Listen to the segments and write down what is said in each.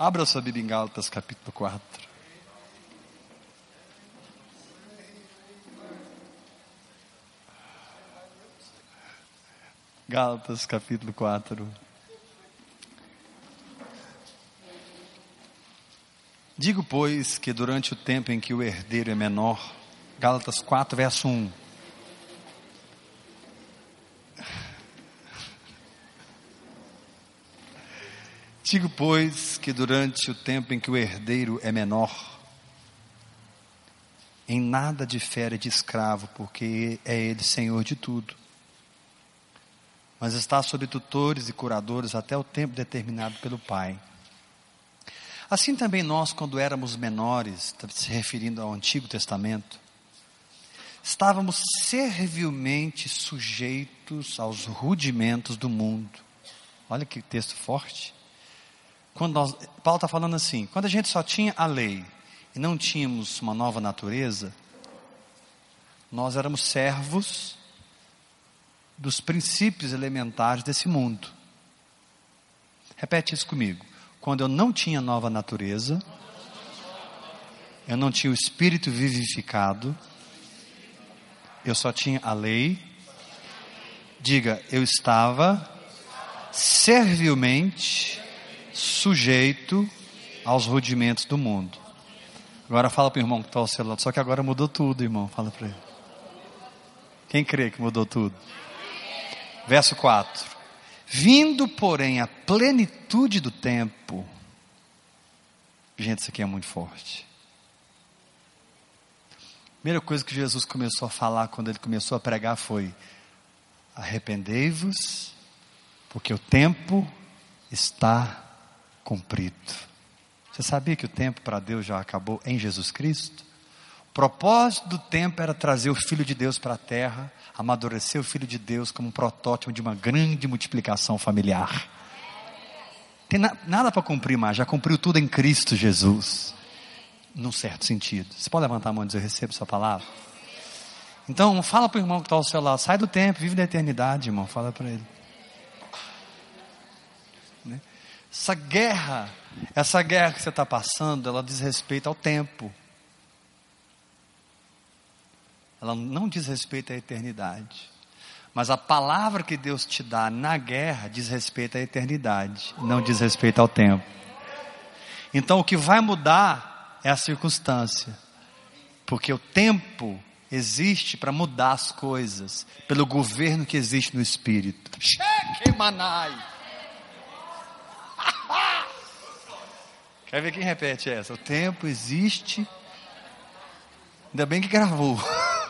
Abra sua Bíblia em Gálatas, capítulo 4. Gálatas, capítulo 4. Digo, pois, que durante o tempo em que o herdeiro é menor, Gálatas 4, verso 1. Digo, pois, que durante o tempo em que o herdeiro é menor, em nada difere de escravo, porque é ele senhor de tudo. Mas está sob tutores e curadores até o tempo determinado pelo Pai. Assim também nós, quando éramos menores, se referindo ao Antigo Testamento, estávamos servilmente sujeitos aos rudimentos do mundo. Olha que texto forte quando nós, Paulo está falando assim, quando a gente só tinha a lei e não tínhamos uma nova natureza, nós éramos servos dos princípios elementares desse mundo. Repete isso comigo. Quando eu não tinha nova natureza, eu não tinha o espírito vivificado, eu só tinha a lei. Diga, eu estava servilmente sujeito aos rudimentos do mundo. Agora fala para o irmão que está ao seu lado, só que agora mudou tudo, irmão. Fala para ele. Quem crê que mudou tudo? Verso 4. Vindo, porém, a plenitude do tempo. Gente, isso aqui é muito forte. Primeira coisa que Jesus começou a falar quando ele começou a pregar foi: arrependei-vos, porque o tempo está cumprido. Você sabia que o tempo para Deus já acabou em Jesus Cristo? O propósito do tempo era trazer o Filho de Deus para a terra, amadurecer o Filho de Deus como um protótipo de uma grande multiplicação familiar. Tem na, nada para cumprir mais, já cumpriu tudo em Cristo Jesus. Num certo sentido. Você pode levantar a mão e dizer: Eu recebo Sua palavra? Então, fala para o irmão que está ao seu lado: sai do tempo, vive na eternidade, irmão. Fala para ele. Essa guerra, essa guerra que você está passando, ela diz respeito ao tempo. Ela não diz respeito à eternidade. Mas a palavra que Deus te dá na guerra diz respeito à eternidade, não diz respeito ao tempo. Então o que vai mudar é a circunstância. Porque o tempo existe para mudar as coisas, pelo governo que existe no espírito. Cheque, manai. Quer ver quem repete essa? O tempo existe. Ainda bem que gravou.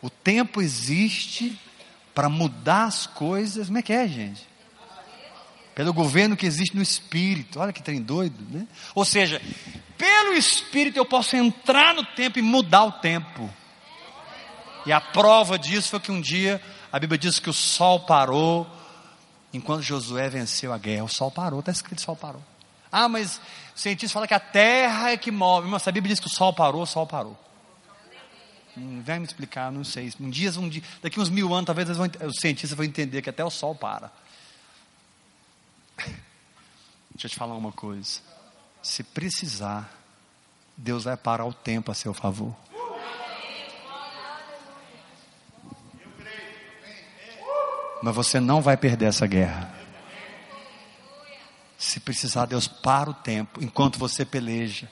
O tempo existe para mudar as coisas. Como é que é, gente? Pelo governo que existe no espírito. Olha que trem doido, né? Ou seja, pelo espírito eu posso entrar no tempo e mudar o tempo. E a prova disso foi que um dia a Bíblia diz que o sol parou, enquanto Josué venceu a guerra. O sol parou, está escrito: o sol parou. Ah, mas o cientista fala que a terra é que move. Mas a Bíblia diz que o sol parou, o sol parou. Hum, vem me explicar, não sei. Um dia, um dia, daqui uns mil anos, talvez vão, os cientistas vão entender que até o sol para. Deixa eu te falar uma coisa. Se precisar, Deus vai parar o tempo a seu favor. Mas você não vai perder essa guerra. Se precisar, Deus para o tempo enquanto você peleja.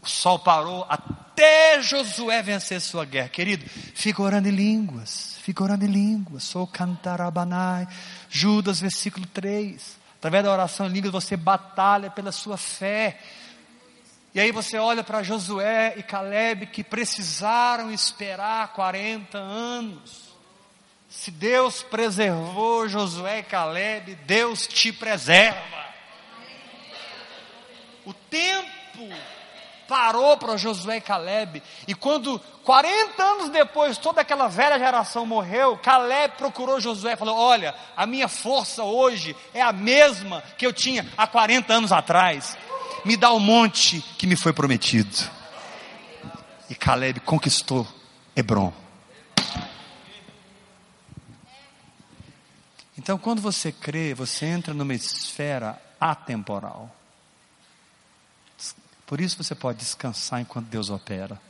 O sol parou até Josué vencer sua guerra. Querido, fica orando em línguas. Fica orando em línguas. Sou cantarabanai. Judas, versículo 3. Através da oração em línguas, você batalha pela sua fé. E aí você olha para Josué e Caleb que precisaram esperar 40 anos. Se Deus preservou Josué e Caleb, Deus te preserva. O tempo parou para Josué e Caleb, e quando 40 anos depois toda aquela velha geração morreu, Caleb procurou Josué e falou: Olha, a minha força hoje é a mesma que eu tinha há 40 anos atrás. Me dá o monte que me foi prometido. E Caleb conquistou Hebron. Então, quando você crê, você entra numa esfera atemporal. Por isso você pode descansar enquanto Deus opera.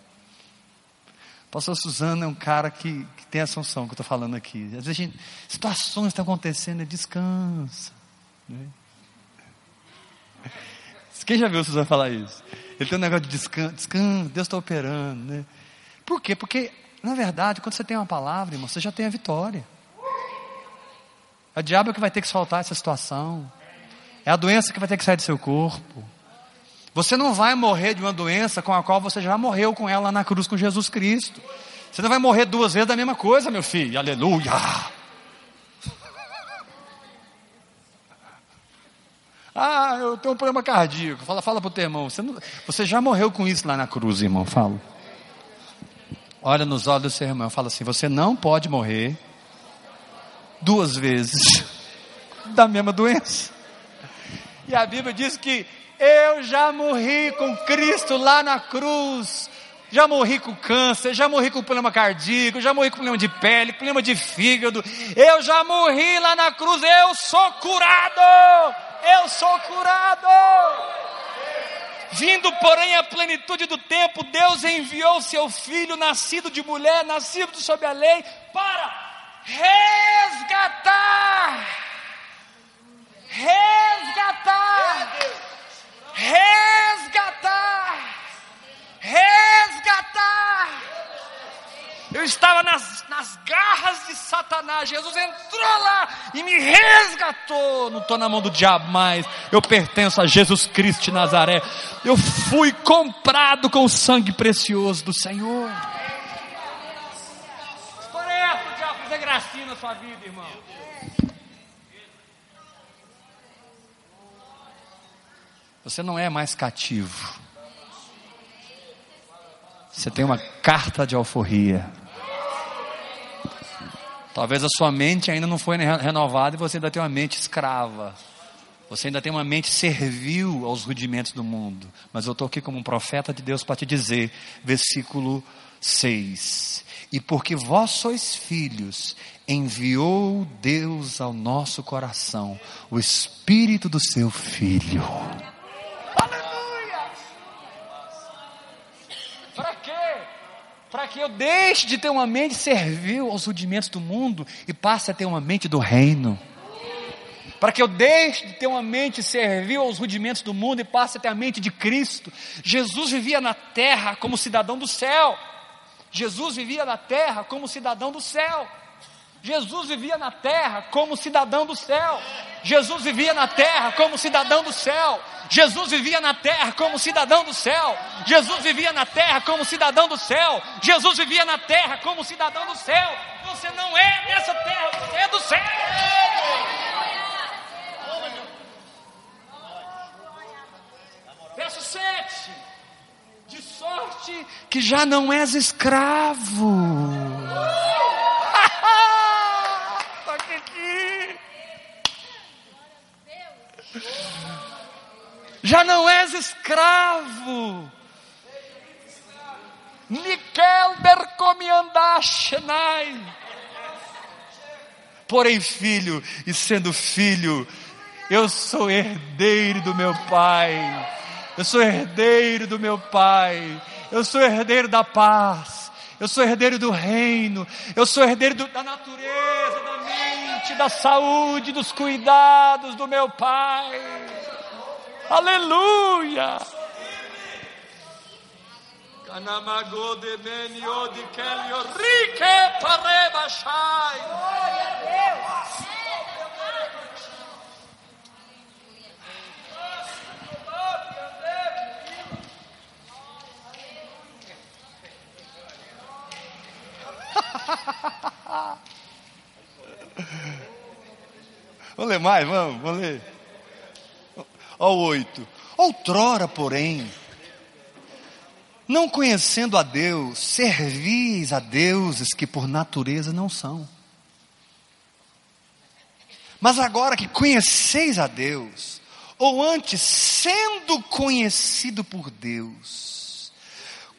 pastor Suzano é um cara que, que tem essa unção que eu estou falando aqui. Às vezes gente, situações estão acontecendo, descansa. Né? Quem já viu o Suzano falar isso? Ele tem um negócio de descanso, descanso Deus está operando. Né? Por quê? Porque, na verdade, quando você tem uma palavra, irmão, você já tem a vitória. É o diabo que vai ter que soltar essa situação. É a doença que vai ter que sair do seu corpo. Você não vai morrer de uma doença com a qual você já morreu com ela na cruz com Jesus Cristo. Você não vai morrer duas vezes da mesma coisa, meu filho. Aleluia. Ah, eu tenho um problema cardíaco. Fala, fala para o teu irmão. Você, não, você já morreu com isso lá na cruz, irmão. Fala. Olha nos olhos do seu irmão. Fala assim: você não pode morrer duas vezes da mesma doença. E a Bíblia diz que eu já morri com Cristo lá na cruz. Já morri com câncer, já morri com problema cardíaco, já morri com problema de pele, problema de fígado. Eu já morri lá na cruz, eu sou curado! Eu sou curado! Vindo, porém, à plenitude do tempo, Deus enviou seu filho, nascido de mulher, nascido sob a lei, para resgatar. Resgatar resgatar, resgatar. Eu estava nas, nas garras de Satanás. Jesus entrou lá e me resgatou. Não estou na mão do diabo mais. Eu pertenço a Jesus Cristo de Nazaré. Eu fui comprado com o sangue precioso do Senhor. História é essa, o diabo fazer gracinha na sua vida, irmão. Você não é mais cativo. Você tem uma carta de alforria. Talvez a sua mente ainda não foi renovada e você ainda tem uma mente escrava. Você ainda tem uma mente servil aos rudimentos do mundo. Mas eu estou aqui como um profeta de Deus para te dizer, versículo 6. E porque vós sois filhos, enviou Deus ao nosso coração o Espírito do seu Filho para que eu deixe de ter uma mente servil aos rudimentos do mundo e passe a ter uma mente do reino. Para que eu deixe de ter uma mente servil aos rudimentos do mundo e passe a ter a mente de Cristo. Jesus vivia na terra como cidadão do céu. Jesus vivia na terra como cidadão do céu. Jesus vivia na terra como cidadão do céu. Jesus vivia na terra como cidadão do céu. Jesus vivia na terra como cidadão do céu. Jesus vivia na terra como cidadão do céu. Jesus vivia na terra como cidadão do céu. Você não é dessa terra, você é do céu. Verso 7. De sorte que já não és escravo. Toque aqui já não és escravo. Nikel bercomiandashenai. Porém, filho, e sendo filho, eu sou herdeiro do meu pai. Eu sou herdeiro do meu pai. Eu sou herdeiro da paz. Eu sou herdeiro do reino. Eu sou herdeiro do, da natureza, da mente, da saúde, dos cuidados do meu pai. Aleluia! Parebashai. Glória a Deus! Vamos ler mais, vamos, vamos ler ao 8. Outrora, porém, não conhecendo a Deus, servis a deuses que por natureza não são. Mas agora que conheceis a Deus, ou antes sendo conhecido por Deus,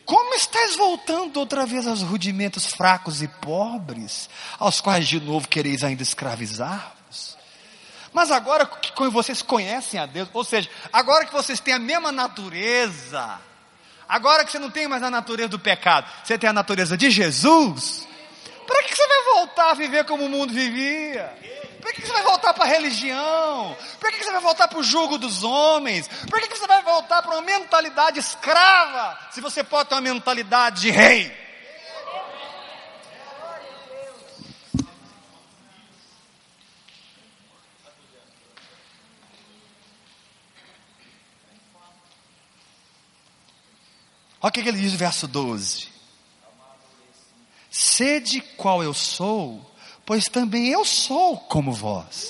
como estáis voltando outra vez aos rudimentos fracos e pobres, aos quais de novo quereis ainda escravizar? Mas agora que vocês conhecem a Deus, ou seja, agora que vocês têm a mesma natureza, agora que você não tem mais a natureza do pecado, você tem a natureza de Jesus, para que você vai voltar a viver como o mundo vivia? Para que você vai voltar para a religião? Para que você vai voltar para o jugo dos homens? Por que você vai voltar para uma mentalidade escrava? Se você pode ter uma mentalidade de rei. Olha o que ele diz no verso 12: Sede qual eu sou, pois também eu sou como vós.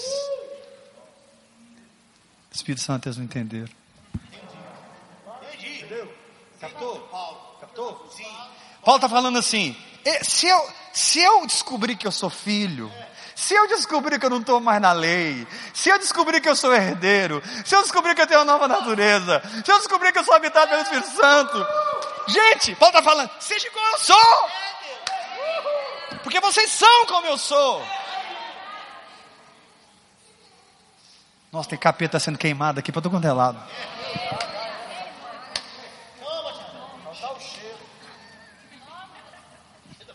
Espírito Santo, eles não entenderam. Entendi. Entendeu? Captou? Paulo, captou? Sim. Paulo está falando assim: se eu, se eu descobrir que eu sou filho, se eu descobrir que eu não estou mais na lei, se eu descobrir que eu sou herdeiro, se eu descobrir que eu tenho uma nova natureza, se eu descobrir que eu sou habitado pelo Espírito Santo, Gente, Paulo está falando, seja como eu sou. Porque vocês são como eu sou. Nossa, tem capeta sendo queimado aqui para todo quanto é lado.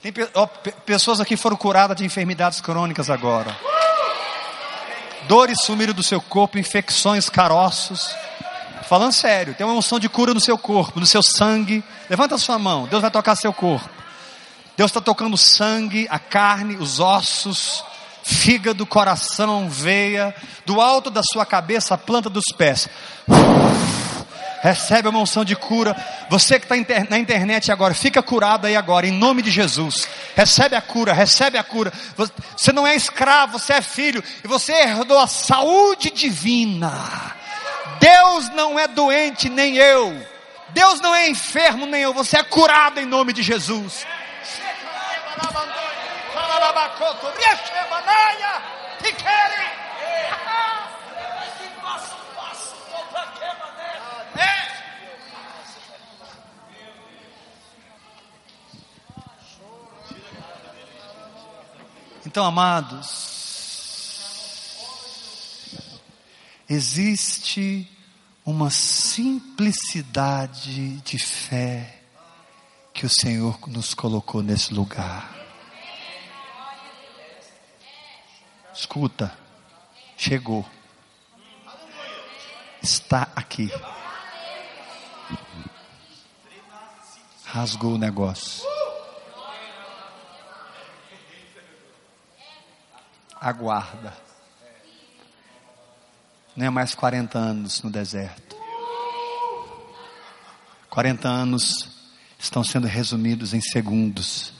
Tem ó, pessoas aqui foram curadas de enfermidades crônicas agora. Dores sumiram do seu corpo, infecções, caroços. Falando sério, tem uma unção de cura no seu corpo, no seu sangue. Levanta a sua mão, Deus vai tocar seu corpo. Deus está tocando sangue, a carne, os ossos, fígado, coração, veia, do alto da sua cabeça, a planta dos pés. Recebe uma unção de cura. Você que está na internet agora, fica curado aí agora, em nome de Jesus. Recebe a cura, recebe a cura. Você não é escravo, você é filho. E você herdou a saúde divina. Deus não é doente, nem eu. Deus não é enfermo, nem eu. Você é curado em nome de Jesus. Então, amados, existe uma simplicidade de fé que o Senhor nos colocou nesse lugar. Escuta, chegou, está aqui. Rasgou o negócio. Aguarda. Não é mais 40 anos no deserto. 40 anos estão sendo resumidos em segundos.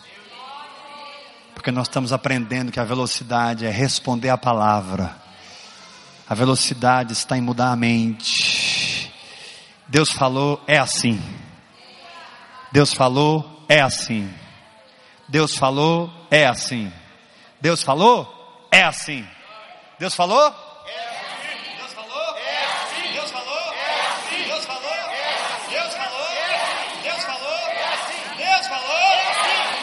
Porque nós estamos aprendendo que a velocidade é responder a palavra. A velocidade está em mudar a mente. Deus falou, é assim. Deus falou, é assim. Deus falou, é assim. Deus falou, é assim. Deus falou,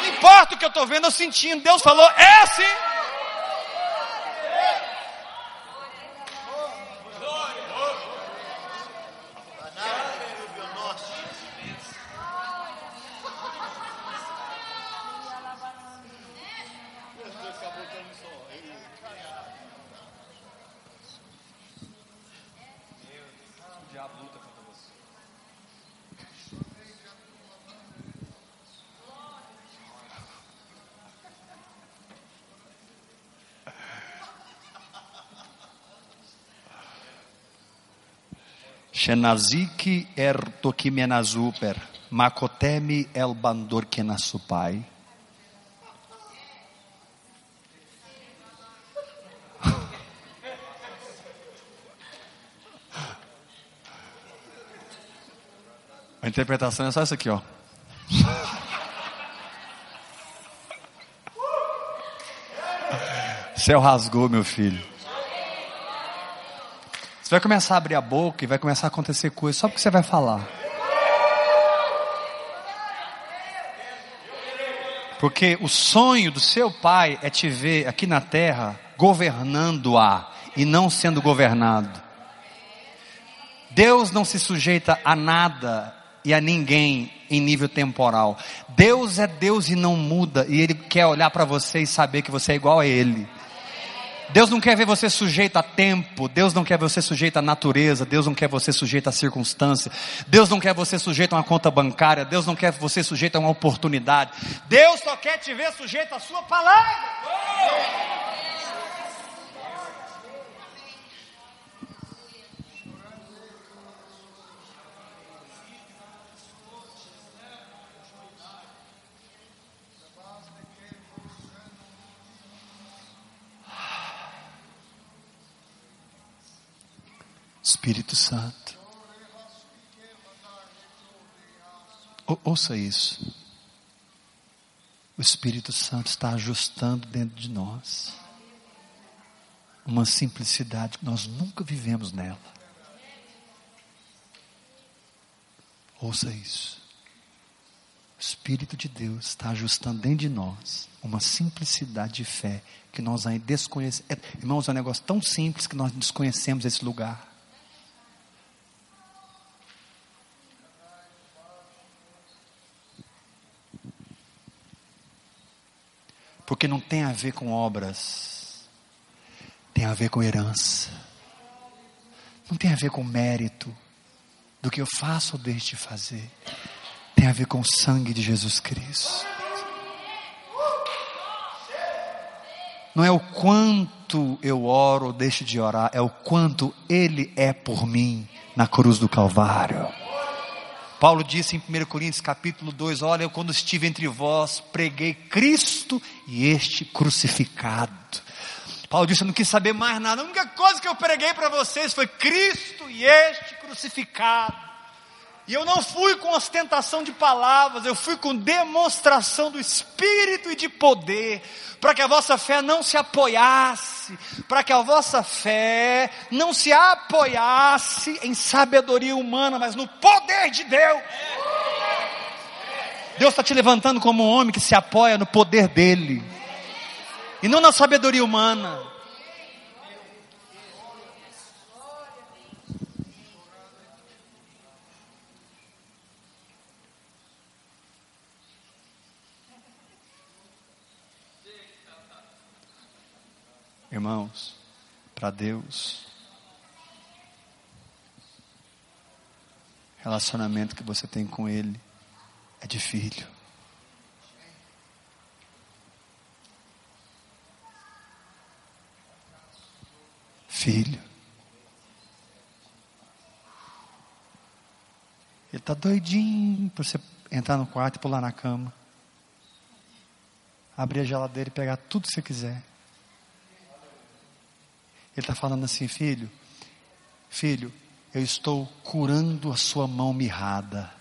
importa o que eu estou vendo, eu sentindo. Deus falou, é assim. Shenazik er tokimenazuper, makotemi el bandor kenasupai. A interpretação é só essa aqui, ó. Céu rasgou, meu filho. Vai começar a abrir a boca e vai começar a acontecer coisas só porque você vai falar. Porque o sonho do seu pai é te ver aqui na terra governando-a e não sendo governado. Deus não se sujeita a nada e a ninguém em nível temporal. Deus é Deus e não muda, e Ele quer olhar para você e saber que você é igual a Ele. Deus não quer ver você sujeito a tempo, Deus não quer você sujeito à natureza, Deus não quer você sujeito à circunstância, Deus não quer você sujeito a uma conta bancária, Deus não quer você sujeito a uma oportunidade, Deus só quer te ver sujeito à sua palavra. Espírito Santo. Ou, ouça isso. O Espírito Santo está ajustando dentro de nós uma simplicidade que nós nunca vivemos nela. Ouça isso. O Espírito de Deus está ajustando dentro de nós uma simplicidade de fé que nós ainda desconhecemos. É, irmãos, é um negócio tão simples que nós desconhecemos esse lugar. Porque não tem a ver com obras, tem a ver com herança. Não tem a ver com mérito do que eu faço ou deixo de fazer. Tem a ver com o sangue de Jesus Cristo. Não é o quanto eu oro ou deixo de orar, é o quanto Ele é por mim na cruz do Calvário. Paulo disse em 1 Coríntios capítulo 2: Olha, eu quando estive entre vós, preguei Cristo e este crucificado. Paulo disse: Eu não quis saber mais nada, a única coisa que eu preguei para vocês foi Cristo e este crucificado. E eu não fui com ostentação de palavras, eu fui com demonstração do Espírito e de poder, para que a vossa fé não se apoiasse, para que a vossa fé não se apoiasse em sabedoria humana, mas no poder de Deus. Deus está te levantando como um homem que se apoia no poder dEle, e não na sabedoria humana. Irmãos, para Deus, relacionamento que você tem com Ele é de filho. Filho. Ele está doidinho para você entrar no quarto e pular na cama. Abrir a geladeira e pegar tudo que você quiser. Ele está falando assim, filho, filho, eu estou curando a sua mão mirrada.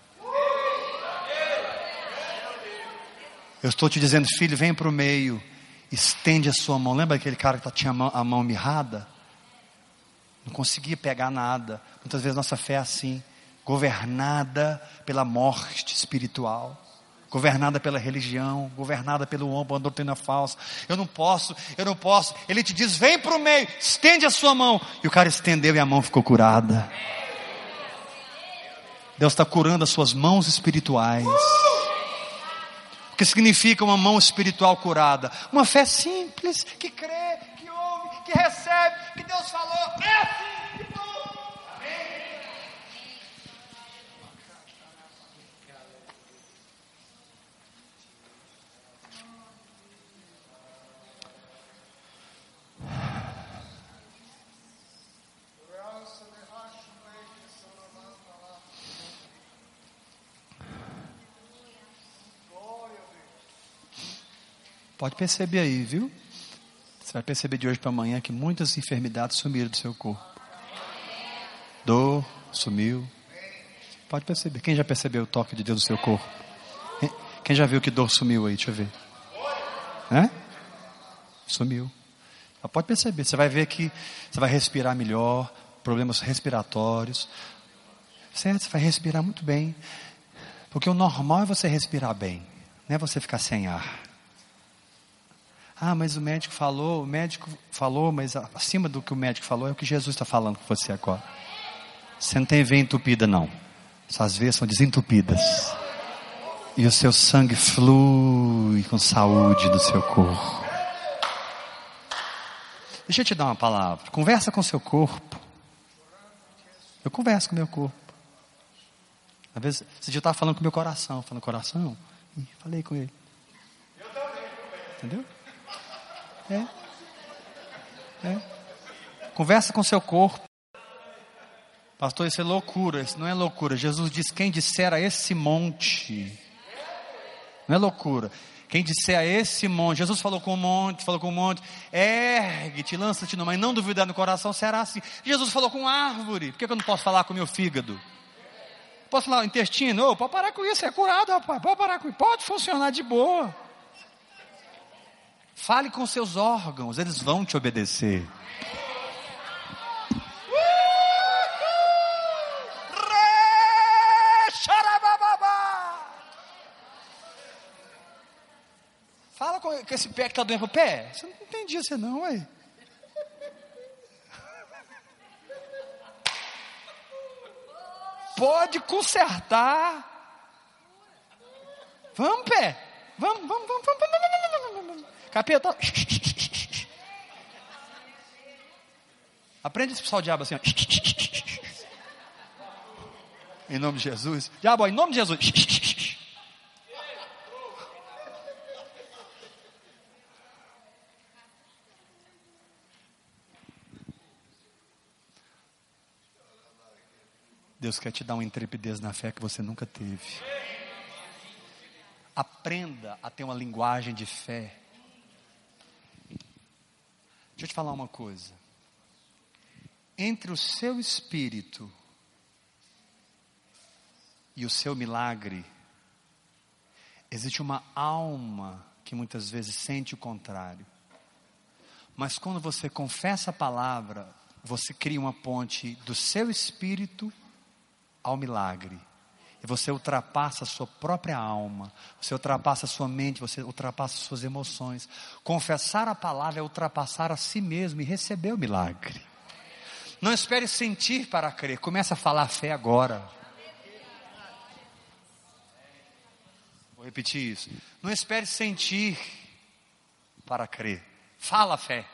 Eu estou te dizendo, filho, vem para o meio, estende a sua mão. Lembra aquele cara que tinha a mão, a mão mirrada? Não conseguia pegar nada. Muitas vezes nossa fé é assim, governada pela morte espiritual governada pela religião, governada pelo homem, uma doutrina falsa. Eu não posso, eu não posso. Ele te diz: vem para o meio, estende a sua mão. E o cara estendeu e a mão ficou curada. Deus está curando as suas mãos espirituais. O que significa uma mão espiritual curada? Uma fé simples, que crê, que ouve, que recebe, que Deus falou. É Pode perceber aí, viu? Você vai perceber de hoje para amanhã que muitas enfermidades sumiram do seu corpo. Dor sumiu. Pode perceber. Quem já percebeu o toque de Deus no seu corpo? Quem já viu que dor sumiu aí? Deixa eu ver. Sumiu. Pode perceber. Você vai ver que você vai respirar melhor, problemas respiratórios. Certo? Você vai respirar muito bem. Porque o normal é você respirar bem, não é você ficar sem ar. Ah, mas o médico falou, o médico falou, mas acima do que o médico falou é o que Jesus está falando com você agora. Você não tem veia entupida, não. Suas veias são desentupidas. E o seu sangue flui com saúde do seu corpo. Deixa eu te dar uma palavra. Conversa com o seu corpo. Eu converso com meu corpo. Às vezes, esse dia eu estava falando com meu coração. Falando, coração? Falei com ele. Entendeu? É. É. Conversa com o seu corpo. Pastor, isso é loucura, isso não é loucura. Jesus diz: quem disser a esse monte, não é loucura. Quem disser a esse monte, Jesus falou com o monte, falou com o monte, ergue-te, lança-te no mar, não duvidar no coração, será assim. Jesus falou com árvore, por que eu não posso falar com o meu fígado? Posso falar intestino? Oh, pode parar com isso, é curado, rapaz, pode parar com isso, pode funcionar de boa. Fale com seus órgãos, eles vão te obedecer. Fala com, esse pé que está doendo. Pé, você não entendi você não, ué. Pode consertar. Vamos, pé. Vamos, vamos, vamos, vamos, vamos. Capeta. Aprende a expulsar o diabo assim. Ó. Em nome de Jesus. Diabo, em nome de Jesus. Deus quer te dar uma intrepidez na fé que você nunca teve. Aprenda a ter uma linguagem de fé. Te falar uma coisa. Entre o seu espírito e o seu milagre, existe uma alma que muitas vezes sente o contrário. Mas quando você confessa a palavra, você cria uma ponte do seu espírito ao milagre. E você ultrapassa a sua própria alma, você ultrapassa a sua mente, você ultrapassa as suas emoções. Confessar a palavra é ultrapassar a si mesmo e receber o milagre. Não espere sentir para crer, comece a falar fé agora. Vou repetir isso. Não espere sentir para crer. Fala fé.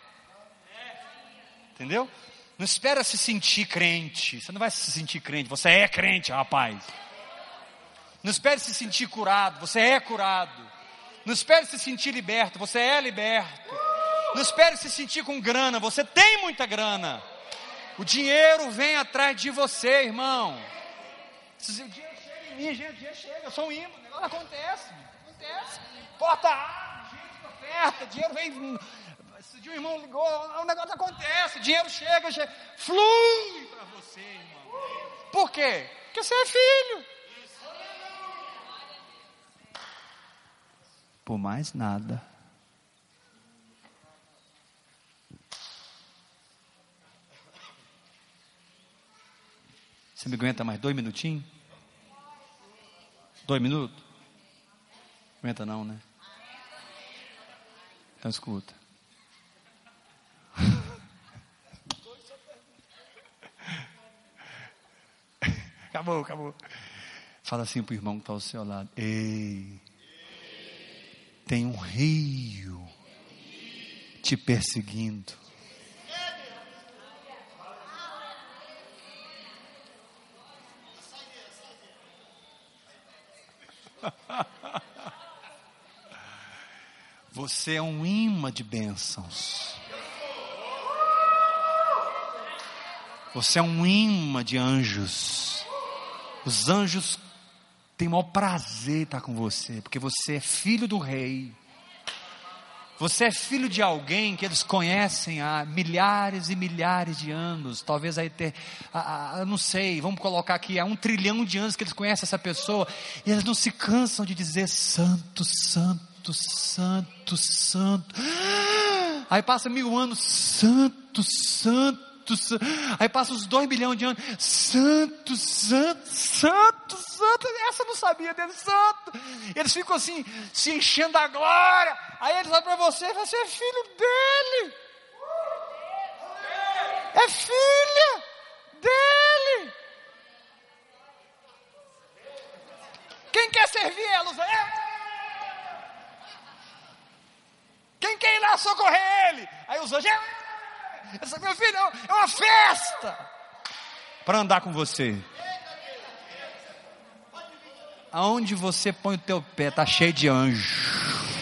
Entendeu? Não espera se sentir crente. Você não vai se sentir crente. Você é crente, rapaz. Não espere se sentir curado. Você é curado. Não espere se sentir liberto. Você é liberto. Não espere se sentir com grana. Você tem muita grana. O dinheiro vem atrás de você, irmão. Se o dinheiro chega em mim, gente, o dinheiro chega. Eu sou um imã. O negócio acontece. Acontece. Porta abre, gente oferta. Dinheiro vem esse dia o irmão ligou, o negócio acontece, dinheiro chega, chega flui para você, irmão. Por quê? Porque você é filho. Por mais nada. Você me aguenta mais dois minutinhos? Dois minutos? Aguenta não, né? Então escuta. acabou, acabou. Fala assim para o irmão que está ao seu lado: Ei, tem um rio te perseguindo. Você é um imã de bênçãos. Você é um imã de anjos. Os anjos têm o maior prazer estar com você, porque você é filho do rei. Você é filho de alguém que eles conhecem há milhares e milhares de anos, talvez aí ter, eu não sei, vamos colocar aqui, há um trilhão de anos que eles conhecem essa pessoa, e eles não se cansam de dizer santo, santo, santo, santo. Aí passa mil anos, santo, santo aí passa uns dois milhões de anos, santo, santo, santo, santo, essa não sabia dele, santo. Eles ficam assim, se enchendo da glória, Aí ele vai para você, você é filho dele. É filha dele. Quem quer servir ela? É. Quem quer ir lá socorrer ele? Aí os anjos. É. Essa meu filho é uma festa para andar com você. Aonde você põe o teu pé, está cheio de anjo.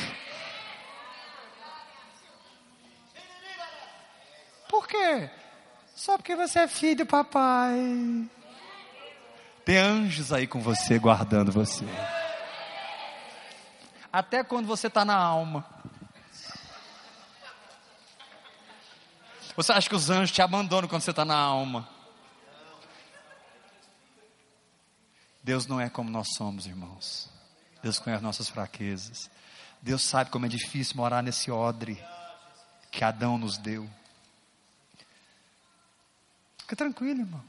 Por quê? Só porque você é filho do papai. Tem anjos aí com você, guardando você. Até quando você está na alma. Você acha que os anjos te abandonam quando você está na alma? Deus não é como nós somos, irmãos. Deus conhece nossas fraquezas. Deus sabe como é difícil morar nesse odre que Adão nos deu. Fica tranquilo, irmão.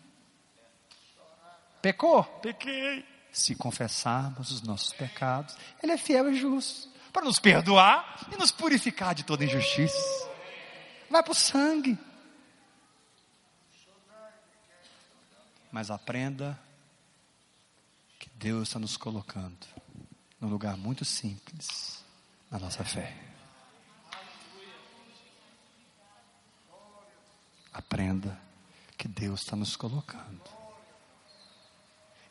Pecou? Pequei. Se confessarmos os nossos pecados, Ele é fiel e justo para nos perdoar e nos purificar de toda injustiça. Vai para o sangue. Mas aprenda Deus está nos colocando num lugar muito simples na nossa fé. Aprenda que Deus está nos colocando.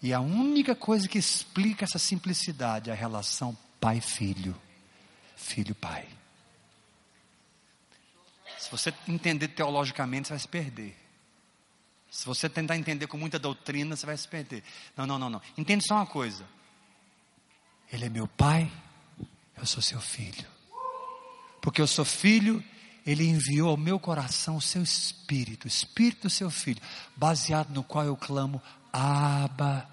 E a única coisa que explica essa simplicidade é a relação pai-filho, filho-pai. Se você entender teologicamente, você vai se perder. Se você tentar entender com muita doutrina, você vai se perder. Não, não, não, não. Entende só uma coisa. Ele é meu pai, eu sou seu filho. Porque eu sou filho, ele enviou ao meu coração o seu espírito, o espírito do seu filho, baseado no qual eu clamo, Abba,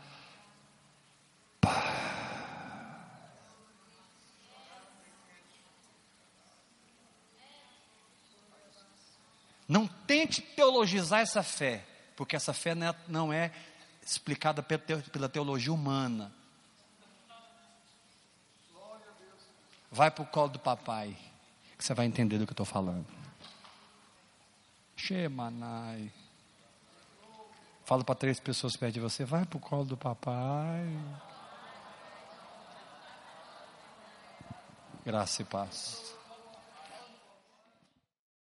Não tente teologizar essa fé porque essa fé não é, é explicada pela teologia humana. Vai para o colo do papai, que você vai entender do que eu estou falando. Shemanai. Fala para três pessoas perto de você, vai para o colo do papai. Graça e paz.